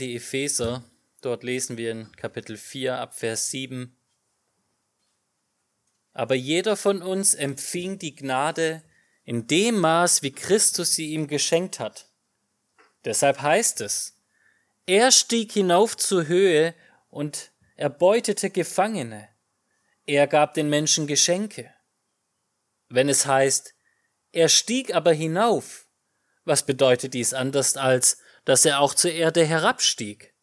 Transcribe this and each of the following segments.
die Epheser. Dort lesen wir in Kapitel 4 ab Vers 7. Aber jeder von uns empfing die Gnade in dem Maß, wie Christus sie ihm geschenkt hat. Deshalb heißt es, er stieg hinauf zur Höhe und erbeutete Gefangene. Er gab den Menschen Geschenke. Wenn es heißt, er stieg aber hinauf, was bedeutet dies anders als, dass er auch zur Erde herabstieg?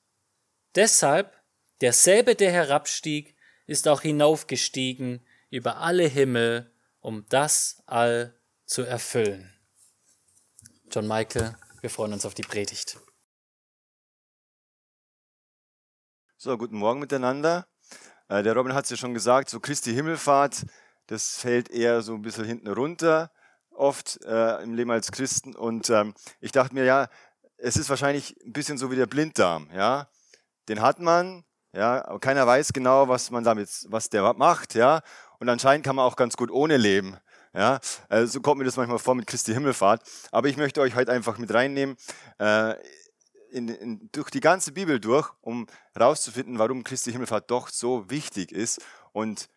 Deshalb, derselbe, der herabstieg, ist auch hinaufgestiegen über alle Himmel, um das all zu erfüllen. John Michael, wir freuen uns auf die Predigt. So, guten Morgen miteinander. Äh, der Robin hat es ja schon gesagt, so Christi Himmelfahrt, das fällt eher so ein bisschen hinten runter, oft äh, im Leben als Christen. Und ähm, ich dachte mir, ja, es ist wahrscheinlich ein bisschen so wie der Blinddarm, ja. Den hat man, ja, aber keiner weiß genau, was man damit, was der macht, ja. Und anscheinend kann man auch ganz gut ohne leben. Ja, also so kommt mir das manchmal vor mit Christi Himmelfahrt. Aber ich möchte euch heute einfach mit reinnehmen äh, in, in, durch die ganze Bibel durch, um herauszufinden, warum Christi Himmelfahrt doch so wichtig ist. Und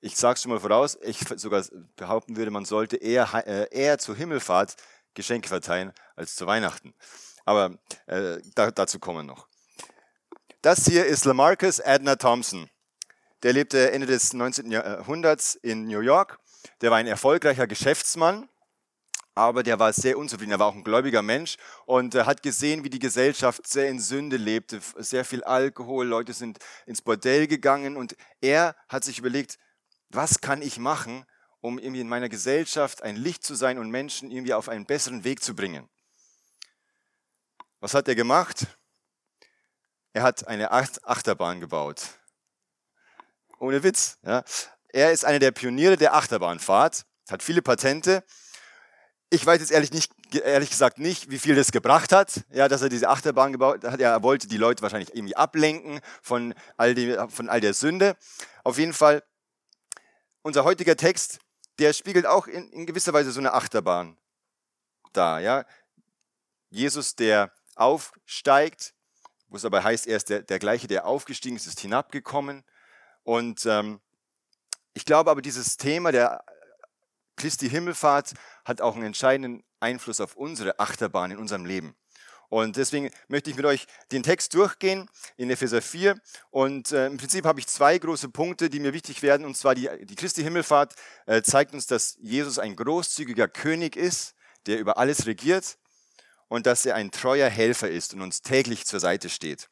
ich sage es schon mal voraus, ich sogar behaupten würde, man sollte eher, äh, eher zur Himmelfahrt Geschenke verteilen als zu Weihnachten. Aber äh, da, dazu kommen noch. Das hier ist Lamarcus Adner Thompson. Der lebte Ende des 19. Jahrhunderts in New York. Der war ein erfolgreicher Geschäftsmann, aber der war sehr unzufrieden. Er war auch ein gläubiger Mensch und äh, hat gesehen, wie die Gesellschaft sehr in Sünde lebte. Sehr viel Alkohol, Leute sind ins Bordell gegangen und er hat sich überlegt, was kann ich machen, um irgendwie in meiner Gesellschaft ein Licht zu sein und Menschen irgendwie auf einen besseren Weg zu bringen. Was hat er gemacht? Er hat eine Achterbahn gebaut. Ohne Witz. Ja. Er ist einer der Pioniere der Achterbahnfahrt, hat viele Patente. Ich weiß jetzt ehrlich, nicht, ehrlich gesagt nicht, wie viel das gebracht hat, ja, dass er diese Achterbahn gebaut hat. Er wollte die Leute wahrscheinlich irgendwie ablenken von all, die, von all der Sünde. Auf jeden Fall, unser heutiger Text, der spiegelt auch in, in gewisser Weise so eine Achterbahn da. Ja. Jesus, der aufsteigt, wo es aber heißt, er ist der, der gleiche, der aufgestiegen ist, ist hinabgekommen. Und ähm, ich glaube aber, dieses Thema der Christi Himmelfahrt hat auch einen entscheidenden Einfluss auf unsere Achterbahn in unserem Leben. Und deswegen möchte ich mit euch den Text durchgehen in Epheser 4. Und äh, im Prinzip habe ich zwei große Punkte, die mir wichtig werden. Und zwar die, die Christi Himmelfahrt äh, zeigt uns, dass Jesus ein großzügiger König ist, der über alles regiert und dass er ein treuer Helfer ist und uns täglich zur Seite steht.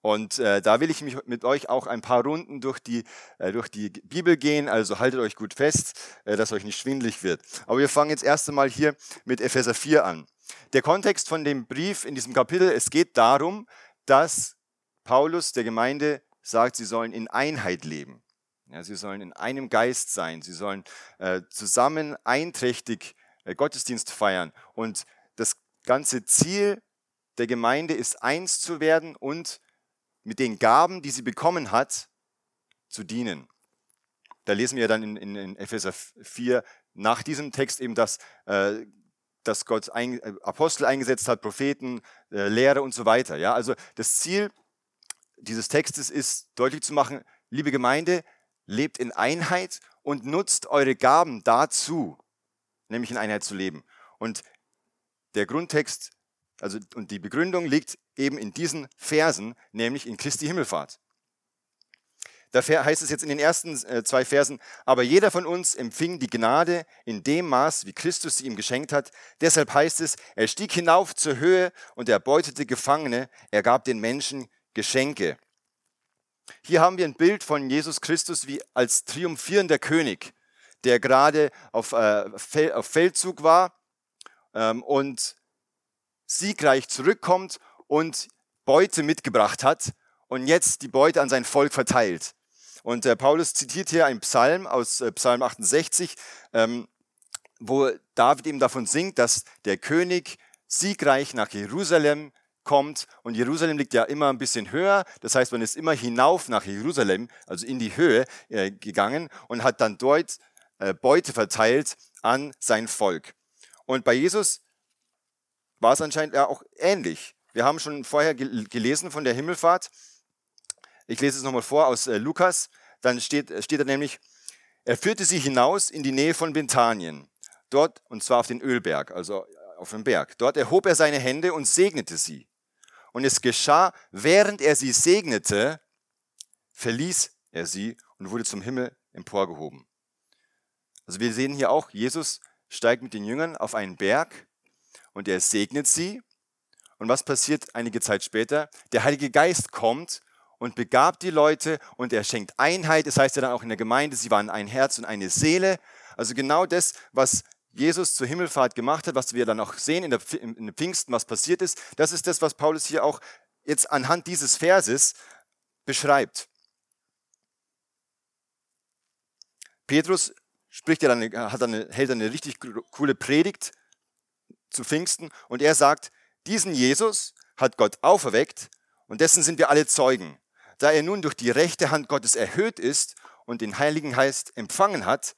Und äh, da will ich mich mit euch auch ein paar Runden durch die, äh, durch die Bibel gehen, also haltet euch gut fest, äh, dass euch nicht schwindlig wird. Aber wir fangen jetzt erst einmal hier mit Epheser 4 an. Der Kontext von dem Brief in diesem Kapitel, es geht darum, dass Paulus der Gemeinde sagt, sie sollen in Einheit leben. Ja, sie sollen in einem Geist sein, sie sollen äh, zusammen einträchtig äh, Gottesdienst feiern. Und das ganze Ziel der Gemeinde ist, eins zu werden und mit den Gaben, die sie bekommen hat, zu dienen. Da lesen wir dann in, in, in Epheser 4 nach diesem Text eben, dass, äh, dass Gott ein, äh, Apostel eingesetzt hat, Propheten, äh, Lehrer und so weiter. Ja? Also das Ziel dieses Textes ist deutlich zu machen, liebe Gemeinde, lebt in Einheit und nutzt eure Gaben dazu, nämlich in Einheit zu leben. Und der Grundtext also, und die Begründung liegt eben in diesen Versen, nämlich in Christi Himmelfahrt. Da heißt es jetzt in den ersten äh, zwei Versen, aber jeder von uns empfing die Gnade in dem Maß, wie Christus sie ihm geschenkt hat. Deshalb heißt es, er stieg hinauf zur Höhe und er beutete Gefangene, er gab den Menschen Geschenke. Hier haben wir ein Bild von Jesus Christus wie als triumphierender König, der gerade auf, äh, auf Feldzug war ähm, und siegreich zurückkommt und Beute mitgebracht hat und jetzt die Beute an sein Volk verteilt. Und äh, Paulus zitiert hier einen Psalm aus äh, Psalm 68, ähm, wo David eben davon singt, dass der König siegreich nach Jerusalem kommt. Und Jerusalem liegt ja immer ein bisschen höher. Das heißt, man ist immer hinauf nach Jerusalem, also in die Höhe äh, gegangen und hat dann dort äh, Beute verteilt an sein Volk. Und bei Jesus war es anscheinend auch ähnlich. Wir haben schon vorher gelesen von der Himmelfahrt. Ich lese es nochmal vor aus äh, Lukas. Dann steht, steht da nämlich, er führte sie hinaus in die Nähe von Bethanien. Dort, und zwar auf den Ölberg, also äh, auf dem Berg. Dort erhob er seine Hände und segnete sie. Und es geschah, während er sie segnete, verließ er sie und wurde zum Himmel emporgehoben. Also wir sehen hier auch, Jesus steigt mit den Jüngern auf einen Berg und er segnet sie. Und was passiert einige Zeit später? Der Heilige Geist kommt und begabt die Leute und er schenkt Einheit. Das heißt ja dann auch in der Gemeinde, sie waren ein Herz und eine Seele. Also genau das, was Jesus zur Himmelfahrt gemacht hat, was wir dann auch sehen in in der Pfingsten, was passiert ist, das ist das, was Paulus hier auch jetzt anhand dieses Verses beschreibt. Petrus spricht ja dann, hat dann hält eine richtig coole Predigt zu Pfingsten und er sagt, diesen Jesus hat Gott auferweckt und dessen sind wir alle Zeugen. Da er nun durch die rechte Hand Gottes erhöht ist und den Heiligen Geist empfangen hat,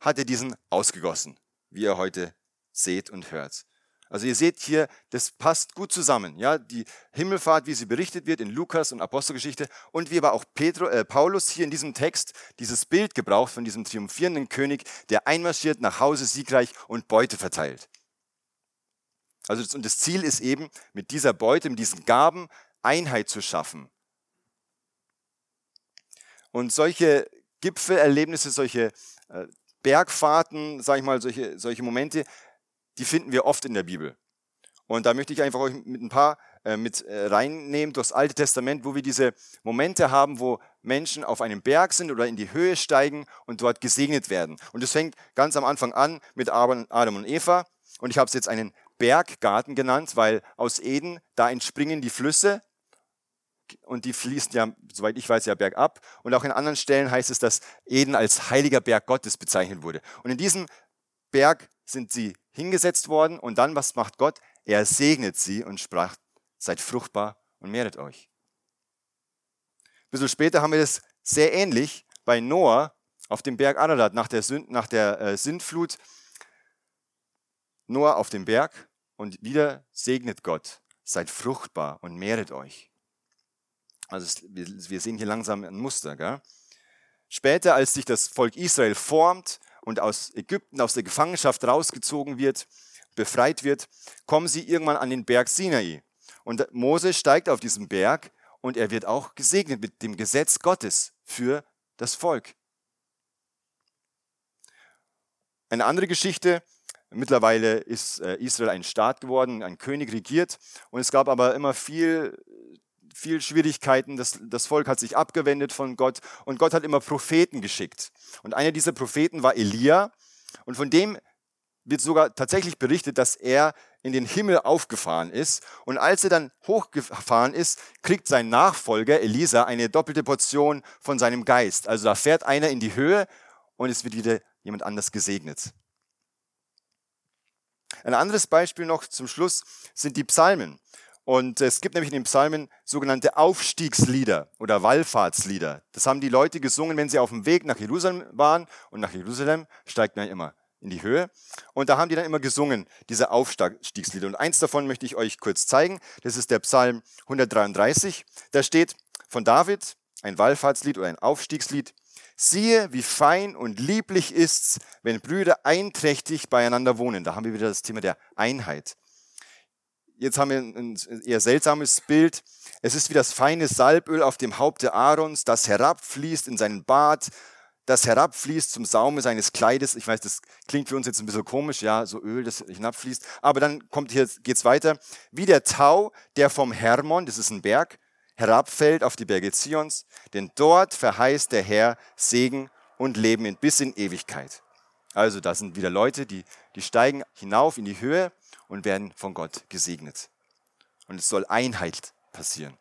hat er diesen ausgegossen, wie ihr heute seht und hört. Also ihr seht hier, das passt gut zusammen. Ja, die Himmelfahrt, wie sie berichtet wird in Lukas und Apostelgeschichte und wie aber auch Petro, äh, Paulus hier in diesem Text dieses Bild gebraucht von diesem triumphierenden König, der einmarschiert nach Hause siegreich und Beute verteilt. Also das, und das Ziel ist eben, mit dieser Beute, mit diesen Gaben Einheit zu schaffen. Und solche Gipfelerlebnisse, solche äh, Bergfahrten, sage ich mal, solche, solche Momente, die finden wir oft in der Bibel. Und da möchte ich einfach euch mit ein paar äh, mit äh, reinnehmen durchs Alte Testament, wo wir diese Momente haben, wo Menschen auf einem Berg sind oder in die Höhe steigen und dort gesegnet werden. Und das fängt ganz am Anfang an mit Adam und Eva. Und ich habe es jetzt einen Berggarten genannt, weil aus Eden, da entspringen die Flüsse und die fließen ja, soweit ich weiß, ja bergab. Und auch in anderen Stellen heißt es, dass Eden als heiliger Berg Gottes bezeichnet wurde. Und in diesem Berg sind sie hingesetzt worden und dann, was macht Gott? Er segnet sie und sprach, seid fruchtbar und mehret euch. Ein bisschen später haben wir das sehr ähnlich bei Noah auf dem Berg Ararat nach der, Sünd, nach der äh, Sintflut. Noah auf dem Berg und wieder segnet Gott, seid fruchtbar und mehret euch. Also wir sehen hier langsam ein Muster. Gell? Später, als sich das Volk Israel formt und aus Ägypten, aus der Gefangenschaft rausgezogen wird, befreit wird, kommen sie irgendwann an den Berg Sinai. Und Mose steigt auf diesen Berg und er wird auch gesegnet mit dem Gesetz Gottes für das Volk. Eine andere Geschichte, mittlerweile ist äh, Israel ein Staat geworden, ein König regiert und es gab aber immer viel viel Schwierigkeiten. Das, das Volk hat sich abgewendet von Gott und Gott hat immer Propheten geschickt. Und einer dieser Propheten war Elia und von dem wird sogar tatsächlich berichtet, dass er in den Himmel aufgefahren ist. Und als er dann hochgefahren ist, kriegt sein Nachfolger Elisa eine doppelte Portion von seinem Geist. Also da fährt einer in die Höhe und es wird wieder jemand anders gesegnet. Ein anderes Beispiel noch zum Schluss sind die Psalmen. Und es gibt nämlich in den Psalmen sogenannte Aufstiegslieder oder Wallfahrtslieder. Das haben die Leute gesungen, wenn sie auf dem Weg nach Jerusalem waren. Und nach Jerusalem steigt man immer in die Höhe. Und da haben die dann immer gesungen, diese Aufstiegslieder. Und eins davon möchte ich euch kurz zeigen. Das ist der Psalm 133. Da steht von David ein Wallfahrtslied oder ein Aufstiegslied. Siehe, wie fein und lieblich ist's, wenn Brüder einträchtig beieinander wohnen. Da haben wir wieder das Thema der Einheit. Jetzt haben wir ein eher seltsames Bild. Es ist wie das feine Salböl auf dem Haupte Aarons, das herabfließt in seinen Bart, das herabfließt zum Saume seines Kleides. Ich weiß, das klingt für uns jetzt ein bisschen komisch, ja, so Öl, das hinabfließt. Aber dann kommt hier, geht's weiter. Wie der Tau, der vom Hermon, das ist ein Berg, herabfällt auf die Berge Zions, denn dort verheißt der Herr Segen und Leben bis in Ewigkeit. Also da sind wieder Leute, die, die steigen hinauf in die Höhe und werden von Gott gesegnet. Und es soll Einheit passieren.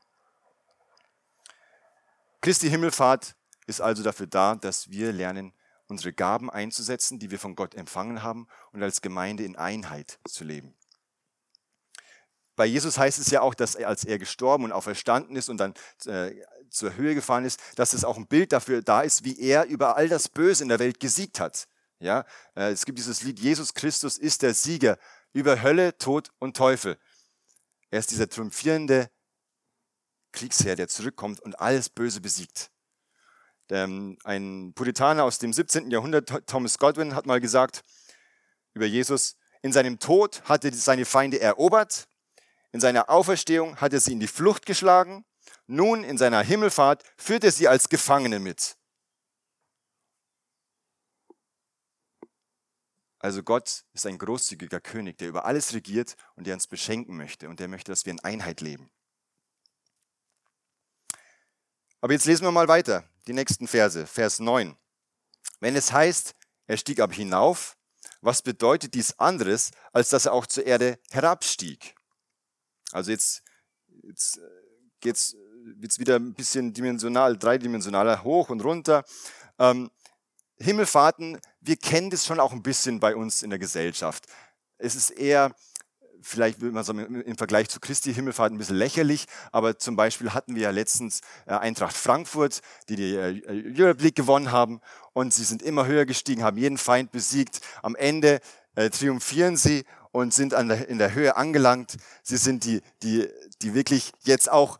Christi Himmelfahrt ist also dafür da, dass wir lernen, unsere Gaben einzusetzen, die wir von Gott empfangen haben und als Gemeinde in Einheit zu leben. Bei Jesus heißt es ja auch, dass er, als er gestorben und auferstanden ist und dann äh, zur Höhe gefahren ist, dass es auch ein Bild dafür da ist, wie er über all das Böse in der Welt gesiegt hat. Ja, äh, es gibt dieses Lied, Jesus Christus ist der Sieger über Hölle, Tod und Teufel. Er ist dieser triumphierende Kriegsherr, der zurückkommt und alles Böse besiegt. Ähm, ein Puritaner aus dem 17. Jahrhundert, Thomas Godwin, hat mal gesagt über Jesus, in seinem Tod hat er seine Feinde erobert, in seiner Auferstehung hat er sie in die Flucht geschlagen, nun in seiner Himmelfahrt führt er sie als Gefangene mit. Also Gott ist ein großzügiger König, der über alles regiert und der uns beschenken möchte und der möchte, dass wir in Einheit leben. Aber jetzt lesen wir mal weiter, die nächsten Verse, Vers 9. Wenn es heißt, er stieg ab hinauf, was bedeutet dies anderes, als dass er auch zur Erde herabstieg? Also jetzt, jetzt äh, geht es wieder ein bisschen dimensional, dreidimensionaler hoch und runter. Ähm, Himmelfahrten, wir kennen das schon auch ein bisschen bei uns in der Gesellschaft. Es ist eher, vielleicht will man sagen, im Vergleich zu Christi Himmelfahrt ein bisschen lächerlich, aber zum Beispiel hatten wir ja letztens äh, Eintracht Frankfurt, die die äh, Europe League gewonnen haben und sie sind immer höher gestiegen, haben jeden Feind besiegt. Am Ende äh, triumphieren sie und sind in der Höhe angelangt. Sie sind die, die, die wirklich jetzt auch,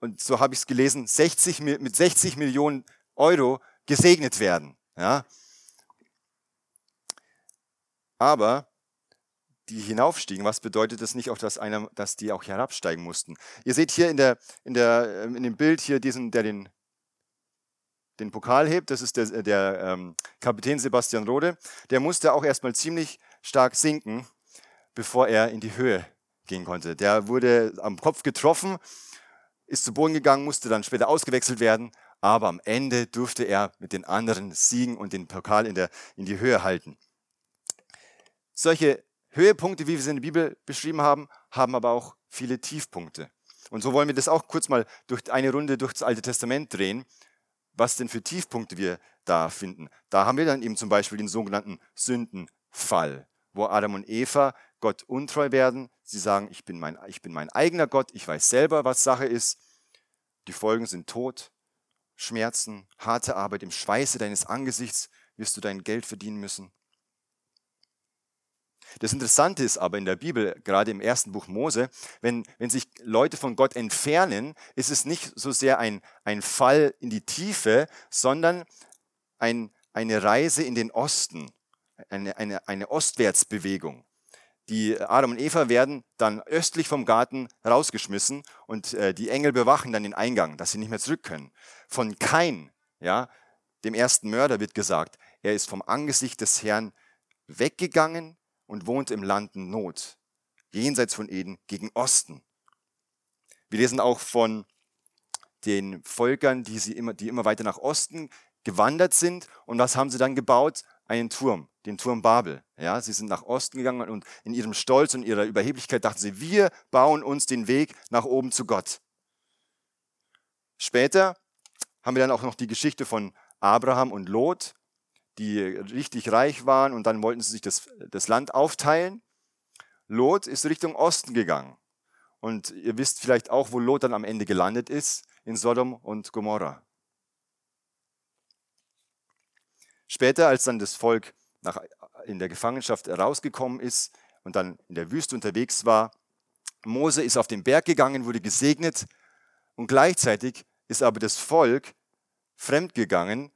und so habe ich es gelesen, 60, mit 60 Millionen Euro gesegnet werden. Ja? Aber die hinaufstiegen, was bedeutet das nicht auch, dass, einer, dass die auch herabsteigen mussten? Ihr seht hier in, der, in, der, ähm, in dem Bild hier diesen, der den, den Pokal hebt, das ist der, der ähm, Kapitän Sebastian Rode. Der musste auch erstmal ziemlich stark sinken, bevor er in die Höhe gehen konnte. Der wurde am Kopf getroffen, ist zu Boden gegangen, musste dann später ausgewechselt werden, aber am Ende durfte er mit den anderen siegen und den Pokal in, der, in die Höhe halten. Solche Höhepunkte, wie wir sie in der Bibel beschrieben haben, haben aber auch viele Tiefpunkte. Und so wollen wir das auch kurz mal durch eine Runde durch das Alte Testament drehen, was denn für Tiefpunkte wir da finden. Da haben wir dann eben zum Beispiel den sogenannten Sündenfall, wo Adam und Eva Gott untreu werden. Sie sagen, ich bin mein, ich bin mein eigener Gott, ich weiß selber, was Sache ist. Die Folgen sind Tod, Schmerzen, harte Arbeit, im Schweiße deines Angesichts wirst du dein Geld verdienen müssen. Das Interessante ist aber in der Bibel, gerade im ersten Buch Mose, wenn, wenn sich Leute von Gott entfernen, ist es nicht so sehr ein, ein Fall in die Tiefe, sondern ein, eine Reise in den Osten, eine, eine, eine Ostwärtsbewegung. Die Adam und Eva werden dann östlich vom Garten rausgeschmissen und äh, die Engel bewachen dann den Eingang, dass sie nicht mehr zurück können. Von Kain, ja, dem ersten Mörder wird gesagt, er ist vom Angesicht des Herrn weggegangen und wohnt im Land Not, jenseits von Eden gegen Osten. Wir lesen auch von den Völkern, die, sie immer, die immer weiter nach Osten gewandert sind. Und was haben sie dann gebaut? Einen Turm, den Turm Babel. Ja, sie sind nach Osten gegangen und in ihrem Stolz und ihrer Überheblichkeit dachten sie, wir bauen uns den Weg nach oben zu Gott. Später haben wir dann auch noch die Geschichte von Abraham und Lot, die richtig reich waren und dann wollten sie sich das, das Land aufteilen. Lot ist Richtung Osten gegangen. Und ihr wisst vielleicht auch, wo Lot dann am Ende gelandet ist, in Sodom und Gomorra. Später, als dann das Volk nach, in der Gefangenschaft herausgekommen ist und dann in der Wüste unterwegs war, Mose ist auf den Berg gegangen, wurde gesegnet und gleichzeitig ist aber das Volk fremdgegangen,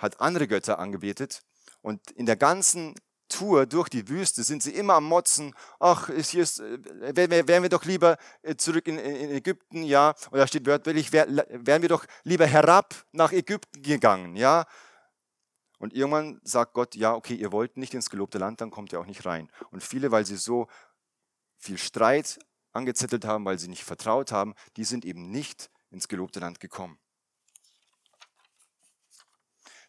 hat andere Götter angebetet und in der ganzen Tour durch die Wüste sind sie immer am Motzen, ach, hier ist, äh, wären wir doch lieber äh, zurück in, Ägypten, ja, oder da steht wörtlich, wären wir doch lieber herab nach Ägypten gegangen, ja. Und irgendwann sagt Gott, ja, okay, ihr wollt nicht ins gelobte Land, dann kommt ihr auch nicht rein. Und viele, weil sie so viel Streit angezettelt haben, weil sie nicht vertraut haben, die sind eben nicht ins gelobte Land gekommen.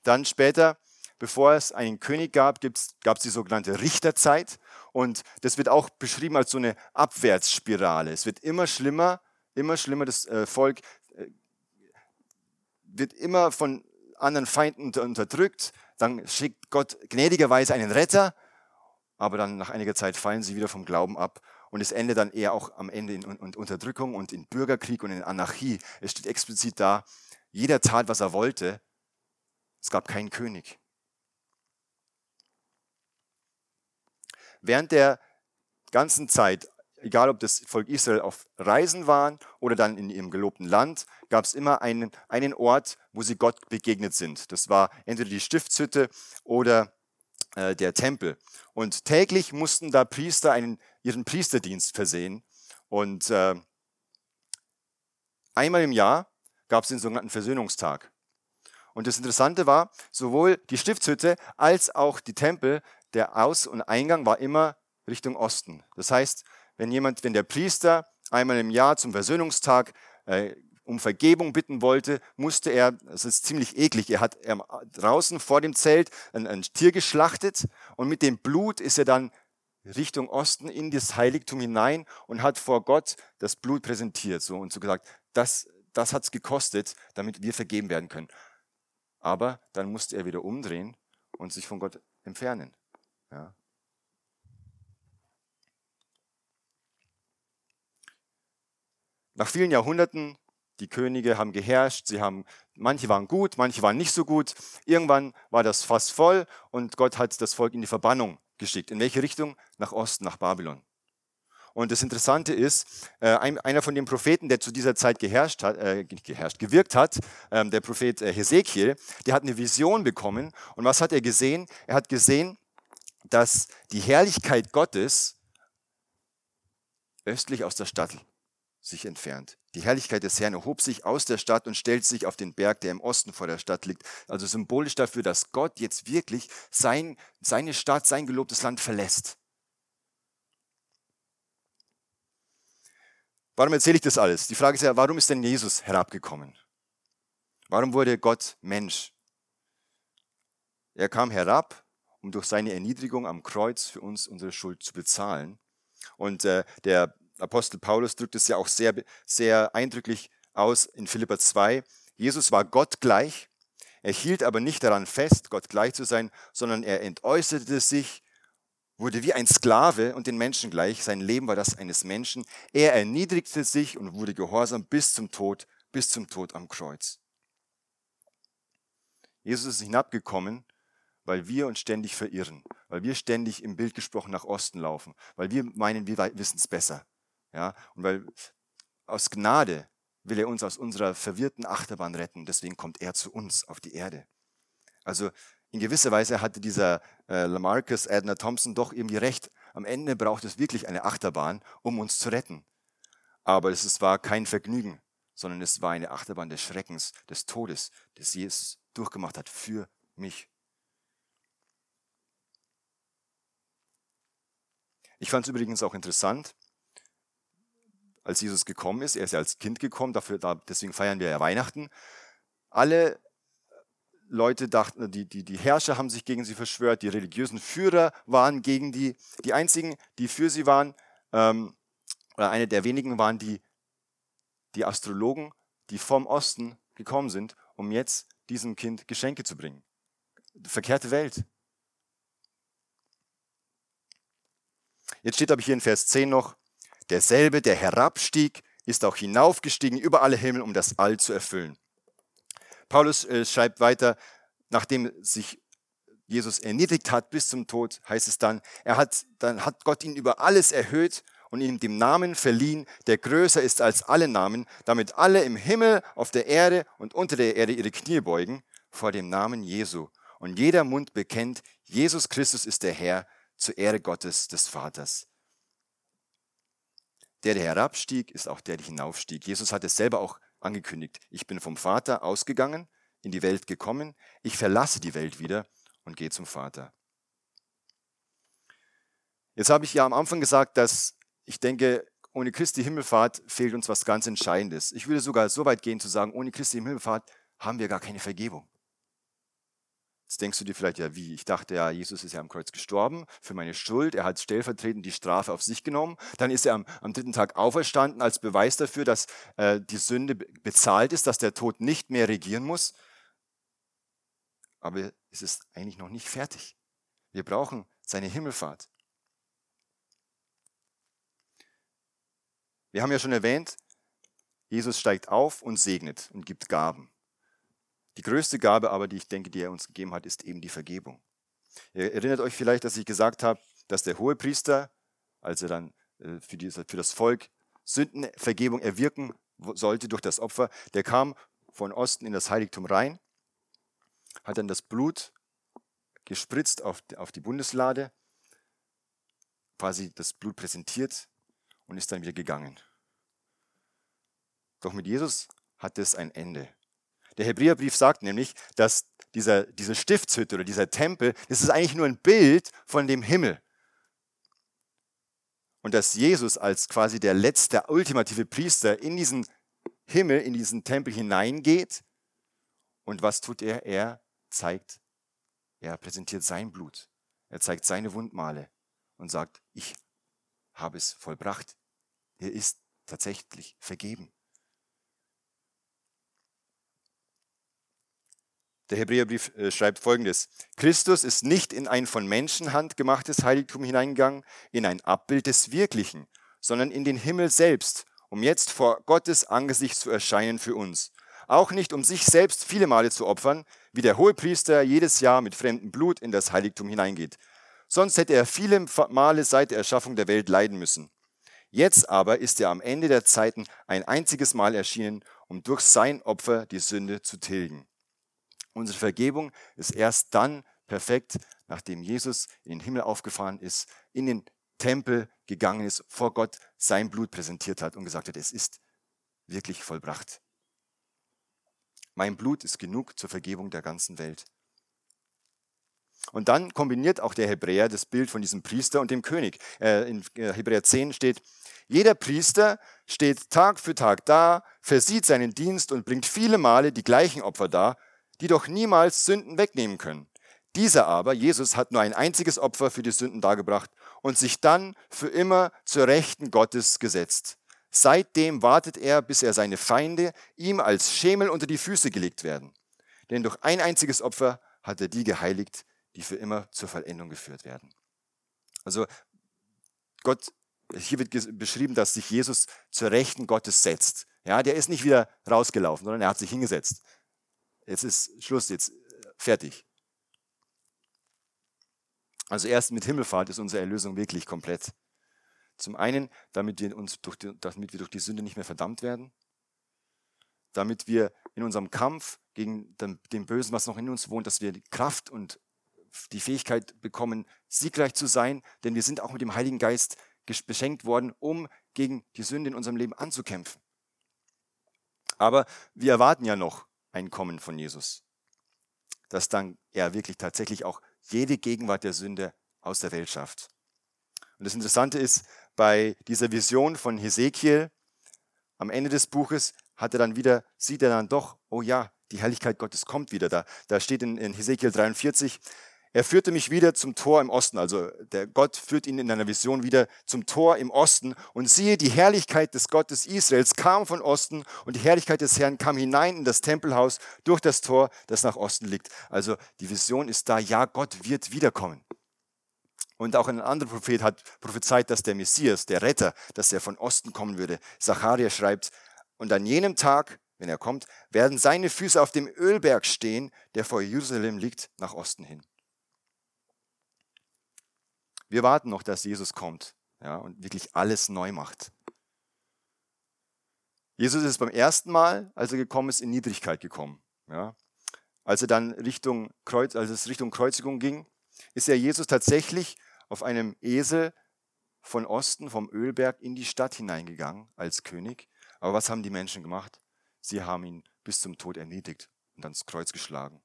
Dann später, bevor es einen König gab, gab es die sogenannte Richterzeit. Und das wird auch beschrieben als so eine Abwärtsspirale. Es wird immer schlimmer, immer schlimmer. Das äh, Volk äh, wird immer von anderen Feinden unterdrückt. Dann schickt Gott gnädigerweise einen Retter. Aber dann nach einiger Zeit fallen sie wieder vom Glauben ab und es endet dann eher auch am Ende in, Unterdrückung und in Bürgerkrieg und in Anarchie. Es steht explizit da, jeder tat, was er wollte. Es gab keinen König. Während der ganzen Zeit egal ob das Volk Israel auf Reisen waren oder dann in ihrem gelobten Land, gab es immer einen, einen Ort, wo sie Gott begegnet sind. Das war entweder die Stiftshütte oder äh, der Tempel. Und täglich mussten da Priester einen, ihren Priesterdienst versehen. Und äh, einmal im Jahr gab es den sogenannten Versöhnungstag. Und das Interessante war, sowohl die Stiftshütte als auch die Tempel, der Aus- und Eingang war immer Richtung Osten. Das heißt, wenn jemand, wenn der Priester einmal im Jahr zum Versöhnungstag äh, um Vergebung bitten wollte, musste er, das ist ziemlich eklig, er hat er draußen vor dem Zelt ein, ein Tier geschlachtet und mit dem Blut ist er dann Richtung Osten in das Heiligtum hinein und hat vor Gott das Blut präsentiert so und so gesagt, das, das hat es gekostet, damit wir vergeben werden können. Aber dann musste er wieder umdrehen und sich von Gott entfernen. Ja. Nach vielen Jahrhunderten, die Könige haben geherrscht, sie haben, manche waren gut, manche waren nicht so gut. Irgendwann war das Fass voll und Gott hat das Volk in die Verbannung geschickt. In welche Richtung? Nach Osten, nach Babylon. Und das Interessante ist, äh, einer von den Propheten, der zu dieser Zeit geherrscht hat, äh, geherrscht, gewirkt hat, ähm, der Prophet äh, Hesekiel, der hat eine Vision bekommen. Und was hat er gesehen? Er hat gesehen, dass die Herrlichkeit Gottes östlich aus der Stadt sich entfernt. Die Herrlichkeit des Herrn erhob sich aus der Stadt und stellt sich auf den Berg, der im Osten vor der Stadt liegt. Also symbolisch dafür, dass Gott jetzt wirklich sein, seine Stadt, sein gelobtes Land verlässt. Warum erzähle ich das alles? Die Frage ist ja, warum ist denn Jesus herabgekommen? Warum wurde Gott Mensch? Er kam herab, um durch seine Erniedrigung am Kreuz für uns unsere Schuld zu bezahlen. Und äh, der Apostel Paulus drückt es ja auch sehr, sehr eindrücklich aus in Philippa 2. Jesus war Gott gleich, er hielt aber nicht daran fest, Gott gleich zu sein, sondern er entäußerte sich, wurde wie ein Sklave und den Menschen gleich. Sein Leben war das eines Menschen. Er erniedrigte sich und wurde gehorsam bis zum Tod, bis zum Tod am Kreuz. Jesus ist hinabgekommen, weil wir uns ständig verirren, weil wir ständig im Bild gesprochen nach Osten laufen, weil wir meinen, wir wissen es besser. Ja, und weil aus Gnade will er uns aus unserer verwirrten Achterbahn retten. Deswegen kommt er zu uns auf die Erde. Also in gewisser Weise hatte dieser äh, Lamarcus Adner Thompson doch irgendwie recht. Am Ende braucht es wirklich eine Achterbahn, um uns zu retten. Aber es war kein Vergnügen, sondern es war eine Achterbahn des Schreckens, des Todes, das Jesus durchgemacht hat für mich. Ich fand es übrigens auch interessant, als Jesus gekommen ist. Er ist ja als Kind gekommen, dafür, deswegen feiern wir ja Weihnachten. Alle Leute dachten, die, die, die Herrscher haben sich gegen sie verschwört, die religiösen Führer waren gegen die. Die einzigen, die für sie waren, ähm, oder eine der wenigen waren die, die Astrologen, die vom Osten gekommen sind, um jetzt diesem Kind Geschenke zu bringen. Verkehrte Welt. Jetzt steht aber hier in Vers 10 noch, derselbe, der herabstieg, ist auch hinaufgestiegen über alle Himmel, um das All zu erfüllen. Paulus äh, schreibt weiter, nachdem sich Jesus erniedrigt hat bis zum Tod, heißt es dann, er hat, dann hat Gott ihn über alles erhöht und ihm den Namen verliehen, der größer ist als alle Namen, damit alle im Himmel, auf der Erde und unter der Erde ihre Knie beugen vor dem Namen Jesu. Und jeder Mund bekennt, Jesus Christus ist der Herr zur Ehre Gottes des Vaters. Der, der herabstieg, ist auch der, der hinaufstieg. Jesus hat es selber auch angekündigt. Ich bin vom Vater ausgegangen, in die Welt gekommen, ich verlasse die Welt wieder und gehe zum Vater. Jetzt habe ich ja am Anfang gesagt, dass ich denke, ohne Christi Himmelfahrt fehlt uns was ganz Entscheidendes. Ich würde sogar so weit gehen zu sagen, ohne Christi Himmelfahrt haben wir gar keine Vergebung. Jetzt denkst du dir vielleicht, ja, wie? Ich dachte ja, Jesus ist ja am Kreuz gestorben für meine Schuld. Er hat stellvertretend die Strafe auf sich genommen. Dann ist er am, am dritten Tag auferstanden als Beweis dafür, dass äh, die Sünde bezahlt ist, dass der Tod nicht mehr regieren muss. Aber es ist eigentlich noch nicht fertig. Wir brauchen seine Himmelfahrt. Wir haben ja schon erwähnt, Jesus steigt auf und segnet und gibt Gaben. Die größte Gabe aber, die ich denke, die er uns gegeben hat, ist eben die Vergebung. Ihr erinnert euch vielleicht, dass ich gesagt habe, dass der Hohepriester, als er dann äh, für das Volk Sündenvergebung erwirken sollte durch das Opfer, der kam von Osten in das Heiligtum rein, hat dann das Blut gespritzt auf, auf die Bundeslade, quasi das Blut präsentiert und ist dann wieder gegangen. Doch mit Jesus hat es ein Ende. Der Hebräerbrief sagt nämlich, dass dieser, diese Stiftshütte oder dieser Tempel, das ist eigentlich nur ein Bild von dem Himmel. Und dass Jesus als quasi der letzte, ultimative Priester in diesen Himmel, in diesen Tempel hineingeht. Und was tut er? Er zeigt, er präsentiert sein Blut. Er zeigt seine Wundmale und sagt, ich habe es vollbracht. Er ist tatsächlich vergeben. Der Hebräerbrief äh, schreibt folgendes. Christus ist nicht in ein von Menschenhand gemachtes Heiligtum hineingegangen, in ein Abbild des Wirklichen, sondern in den Himmel selbst, um jetzt vor Gottes Angesicht zu erscheinen für uns. Auch nicht, um sich selbst viele Male zu opfern, wie der Hohepriester jedes Jahr mit fremdem Blut in das Heiligtum hineingeht. Sonst hätte er viele Male seit der Erschaffung der Welt leiden müssen. Jetzt aber ist er am Ende der Zeiten ein einziges Mal erschienen, um durch sein Opfer die Sünde zu tilgen. Unsere Vergebung ist erst dann perfekt, nachdem Jesus in den Himmel aufgefahren ist, in den Tempel gegangen ist, vor Gott sein Blut präsentiert hat und gesagt hat, es ist wirklich vollbracht. Mein Blut ist genug zur Vergebung der ganzen Welt. Und dann kombiniert auch der Hebräer das Bild von diesem Priester und dem König. Äh, in äh, Hebräer 10 steht, jeder Priester steht Tag für Tag da, versieht seinen Dienst und bringt viele Male die gleichen Opfer dar, die doch niemals Sünden wegnehmen können. Dieser aber, Jesus, hat nur ein einziges Opfer für die Sünden dargebracht und sich dann für immer zur Rechten Gottes gesetzt. Seitdem wartet er, bis er seine Feinde ihm als Schemel unter die Füße gelegt werden. Denn durch ein einziges Opfer hat er die geheiligt, die für immer zur Vollendung geführt werden. Also Gott, hier wird beschrieben, dass sich Jesus zur Rechten Gottes setzt. Ja, der ist nicht wieder rausgelaufen, sondern er hat sich hingesetzt. Jetzt ist Schluss, jetzt äh, fertig. Also erst mit Himmelfahrt ist unsere Erlösung wirklich komplett. Zum einen, damit wir, uns durch die, damit wir durch die Sünde nicht mehr verdammt werden, damit wir in unserem Kampf gegen den Bösen, was noch in uns wohnt, dass wir die Kraft und die Fähigkeit bekommen, siegreich zu sein, denn wir sind auch mit dem Heiligen Geist beschenkt worden, um gegen die Sünde in unserem Leben anzukämpfen. Aber wir erwarten ja noch ein Kommen von Jesus. Dass dann er wirklich tatsächlich auch jede Gegenwart der Sünde aus der Welt schafft. Und das Interessante ist, bei dieser Vision von Hesekiel, am Ende des Buches, hat er dann wieder, sieht er dann doch, oh ja, die Herrlichkeit Gottes kommt wieder da. Da steht in, in Hesekiel 43, er führte mich wieder zum Tor im Osten, also der Gott führt ihn in einer Vision wieder zum Tor im Osten und siehe, die Herrlichkeit des Gottes Israels kam von Osten und die Herrlichkeit des Herrn kam hinein in das Tempelhaus durch das Tor, das nach Osten liegt. Also die Vision ist da, ja, Gott wird wiederkommen. Und auch ein anderer Prophet hat prophezeit, dass der Messias, der Retter, dass er von Osten kommen würde. Zacharia schreibt, und an jenem Tag, wenn er kommt, werden seine Füße auf dem Ölberg stehen, der vor Jerusalem liegt, nach Osten hin. Wir warten noch, dass Jesus kommt ja, und wirklich alles neu macht. Jesus ist beim ersten Mal, als er gekommen ist, in Niedrigkeit gekommen. Ja. Als er dann Richtung Kreuz, als es Richtung Kreuzigung ging, ist ja Jesus tatsächlich auf einem Esel von Osten, vom Ölberg, in die Stadt hineingegangen als König. Aber was haben die Menschen gemacht? Sie haben ihn bis zum Tod erniedrigt und ans Kreuz geschlagen.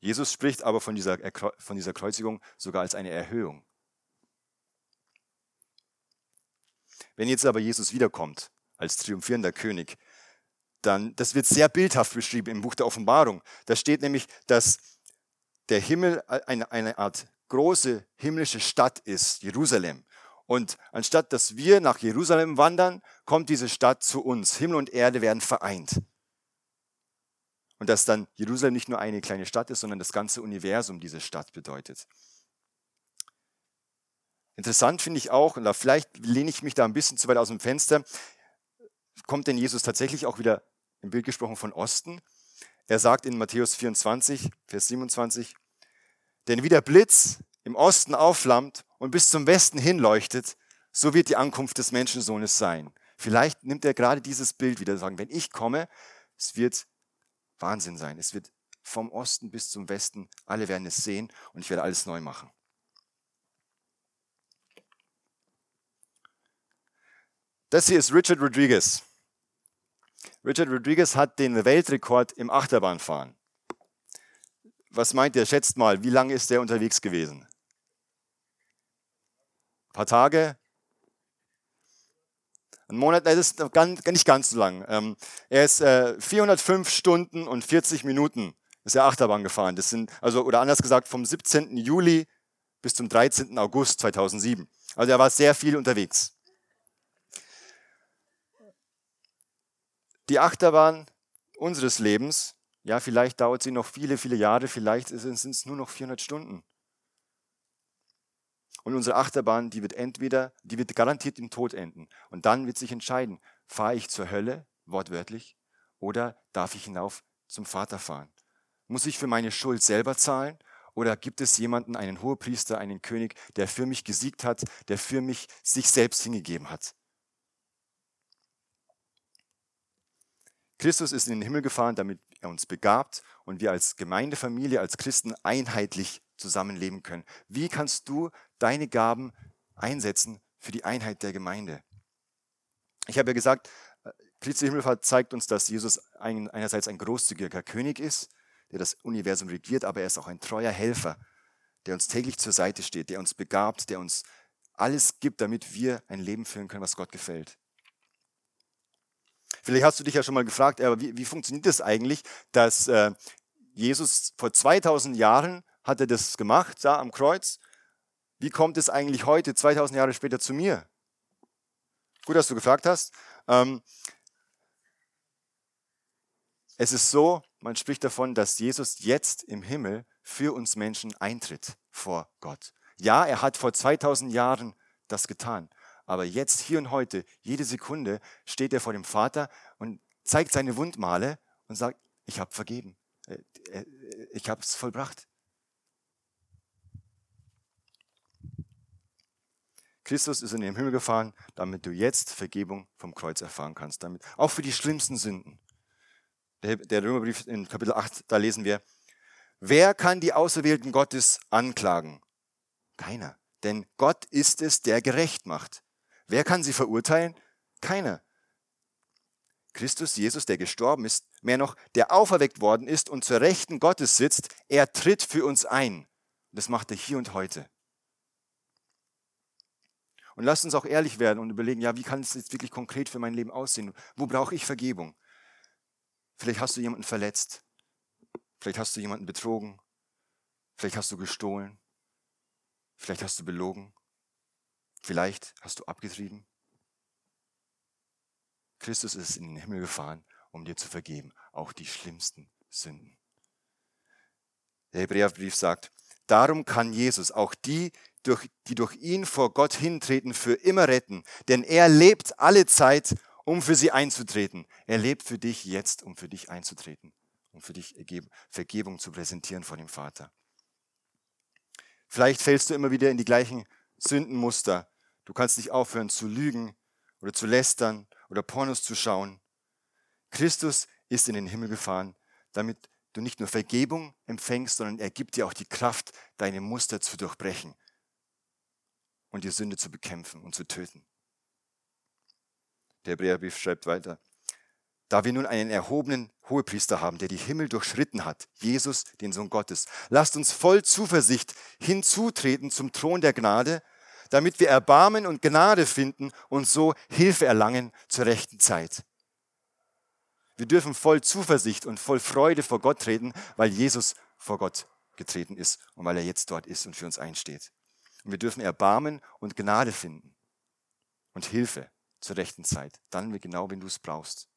Jesus spricht aber von dieser, von dieser Kreuzigung sogar als eine Erhöhung. Wenn jetzt aber Jesus wiederkommt als triumphierender König, dann, das wird sehr bildhaft beschrieben im Buch der Offenbarung. Da steht nämlich, dass der Himmel eine, eine Art große himmlische Stadt ist, Jerusalem. Und anstatt dass wir nach Jerusalem wandern, kommt diese Stadt zu uns. Himmel und Erde werden vereint. Und dass dann Jerusalem nicht nur eine kleine Stadt ist, sondern das ganze Universum diese Stadt bedeutet. Interessant finde ich auch, und da vielleicht lehne ich mich da ein bisschen zu weit aus dem Fenster, kommt denn Jesus tatsächlich auch wieder im Bild gesprochen von Osten? Er sagt in Matthäus 24, Vers 27, denn wie der Blitz im Osten aufflammt und bis zum Westen hinleuchtet, so wird die Ankunft des Menschensohnes sein. Vielleicht nimmt er gerade dieses Bild wieder, sagen, wenn ich komme, es wird Wahnsinn sein. Es wird vom Osten bis zum Westen, alle werden es sehen und ich werde alles neu machen. Das hier ist Richard Rodriguez. Richard Rodriguez hat den Weltrekord im Achterbahnfahren. Was meint ihr? Schätzt mal, wie lange ist der unterwegs gewesen? Ein paar Tage? Ein Monat, das ist nicht ganz so lang. Ähm, er ist 405 äh, Stunden und 40 Minuten ist er Achterbahn gefahren. Das sind, also, oder anders gesagt, vom 17. Juli bis zum 13. August 2007. Also er war sehr viel unterwegs. Die Achterbahn unseres Lebens, ja, vielleicht dauert sie noch viele, viele Jahre, vielleicht sind es nur noch 400 Stunden. Und unsere Achterbahn, die wird entweder, die wird garantiert im Tod enden. Und dann wird sich entscheiden, fahre ich zur Hölle, wortwörtlich, oder darf ich hinauf zum Vater fahren? Muss ich für meine Schuld selber zahlen? Oder gibt es jemanden, einen Hohepriester, einen König, der für mich gesiegt hat, der für mich sich selbst hingegeben hat? Christus ist in den Himmel gefahren, damit er uns begabt und wir als Gemeindefamilie, als Christen einheitlich zusammenleben können. Wie kannst du deine Gaben einsetzen für die Einheit der Gemeinde? Ich habe ja gesagt, äh, Christi Himmelfahrt zeigt uns, dass Jesus einerseits ein großzügiger König ist, der das Universum regiert, aber er ist auch ein treuer Helfer, der uns täglich zur Seite steht, der uns begabt, der uns alles gibt, damit wir ein Leben führen können, was Gott gefällt. Vielleicht hast du dich ja schon mal gefragt, aber wie, wie funktioniert das eigentlich, dass äh, Jesus vor 2000 Jahren hat er das gemacht, da am Kreuz. Wie kommt es eigentlich heute, 2000 Jahre später, zu mir? Gut, dass du gefragt hast. Ähm, es ist so, man spricht davon, dass Jesus jetzt im Himmel für uns Menschen eintritt vor Gott. Ja, er hat vor 2000 Jahren das getan. Aber jetzt, hier und heute, jede Sekunde steht er vor dem Vater und zeigt seine Wundmale und sagt, ich habe vergeben. Äh, äh, ich habe es vollbracht. Christus ist in den Himmel gefahren, damit du jetzt Vergebung vom Kreuz erfahren kannst. Damit, auch für die schlimmsten Sünden. Der, der Römerbrief in Kapitel 8, da lesen wir, wer kann die Auserwählten Gottes anklagen? Keiner. Denn Gott ist es, der gerecht macht. Wer kann sie verurteilen? Keiner. Christus Jesus, der gestorben ist, mehr noch, der auferweckt worden ist und zur Rechten Gottes sitzt, er tritt für uns ein. Das macht er hier und heute. Und lasst uns auch ehrlich werden und überlegen, ja, wie kann es jetzt wirklich konkret für mein Leben aussehen? Wo brauche ich Vergebung? Vielleicht hast du jemanden verletzt. Vielleicht hast du jemanden betrogen. Vielleicht hast du gestohlen. Vielleicht hast du belogen. Vielleicht hast du abgetrieben. Christus ist in den Himmel gefahren, um dir zu vergeben, auch die schlimmsten Sünden. Der Hebräerbrief sagt, darum kann Jesus auch die, durch, die durch ihn vor Gott hintreten, für immer retten. Denn er lebt alle Zeit, um für sie einzutreten. Er lebt für dich jetzt, um für dich einzutreten, um für dich Vergebung zu präsentieren vor dem Vater. Vielleicht fällst du immer wieder in die gleichen Sündenmuster. Du kannst nicht aufhören zu lügen oder zu lästern oder Pornos zu schauen. Christus ist in den Himmel gefahren, damit du nicht nur Vergebung empfängst, sondern er gibt dir auch die Kraft, deine Muster zu durchbrechen und die Sünde zu bekämpfen und zu töten. Der Hebräerbrief schreibt weiter, da wir nun einen erhobenen Hohepriester haben, der die Himmel durchschritten hat, Jesus, den Sohn Gottes, lasst uns voll Zuversicht hinzutreten zum Thron der Gnade, damit wir Erbarmen und Gnade finden und so Hilfe erlangen zur rechten Zeit. Wir dürfen voll Zuversicht und voll Freude vor Gott treten, weil Jesus vor Gott getreten ist und weil er jetzt dort ist und für uns einsteht. Und wir dürfen Erbarmen und Gnade finden und Hilfe zur rechten Zeit. Dann genau, wenn du es brauchst.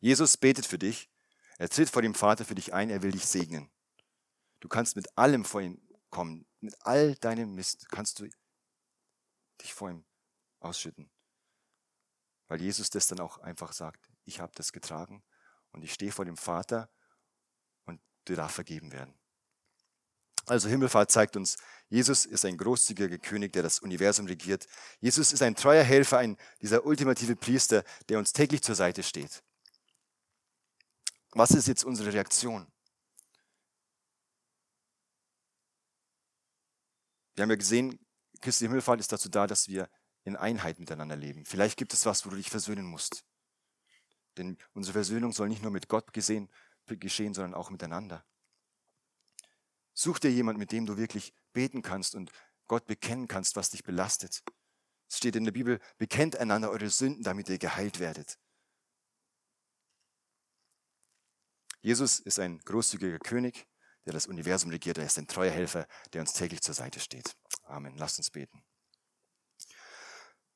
Jesus betet für dich. Er tritt vor dem Vater für dich ein. Er will dich segnen. Du kannst mit allem vor ihm kommen. Mit all deinem Mist kannst du dich vor ihm ausschütten. Weil Jesus das dann auch einfach sagt. Ich habe das getragen und ich stehe vor dem Vater und dir darf vergeben werden. Also Himmelfahrt zeigt uns, Jesus ist ein großzügiger König, der das Universum regiert. Jesus ist ein treuer Helfer, ein, dieser ultimative Priester, der uns täglich zur Seite steht. Was ist jetzt unsere Reaktion? Wir haben ja gesehen, Christi Himmelfahrt ist dazu da, dass wir in Einheit miteinander leben. Vielleicht gibt es was, wo du dich versöhnen musst. Denn unsere Versöhnung soll nicht nur mit Gott gesehen, geschehen, sondern auch miteinander. Such dir jemand, mit dem du wirklich beten kannst und Gott bekennen kannst, was dich belastet. Es steht in der Bibel, bekennt einander eure Sünden, damit ihr geheilt werdet. Jesus ist ein großzügiger König, der das Universum regiert. Er ist ein treuer Helfer, der uns täglich zur Seite steht. Amen. Lasst uns beten.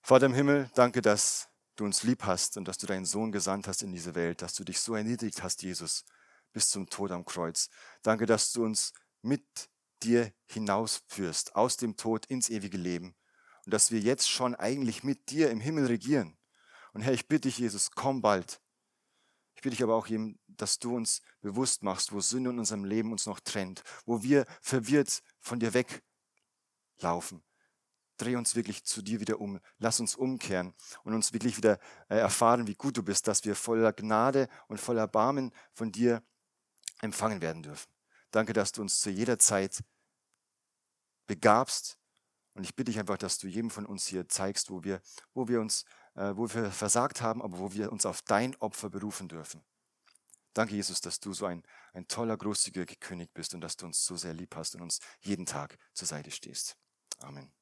Vater im Himmel, danke, dass du uns lieb hast und dass du deinen Sohn gesandt hast in diese Welt, dass du dich so erniedrigt hast, Jesus, bis zum Tod am Kreuz. Danke, dass du uns mit dir hinausführst, aus dem Tod ins ewige Leben und dass wir jetzt schon eigentlich mit dir im Himmel regieren. Und Herr, ich bitte dich, Jesus, komm bald. Ich bitte dich aber auch, dass du uns bewusst machst, wo Sünde in unserem Leben uns noch trennt, wo wir verwirrt von dir weglaufen. Dreh uns wirklich zu dir wieder um. Lass uns umkehren und uns wirklich wieder äh, erfahren, wie gut du bist, dass wir voller Gnade und voller Barmen von dir empfangen werden dürfen. Danke, dass du uns zu jeder Zeit begabst. Und ich bitte dich einfach, dass du jedem von uns hier zeigst, wo wir, wo wir uns, äh, wo wir versagt haben, aber wo wir uns auf dein Opfer berufen dürfen. Danke, Jesus, dass du so ein, ein toller, großzügiger König bist und dass du uns so sehr lieb hast und uns jeden Tag zur Seite stehst. Amen.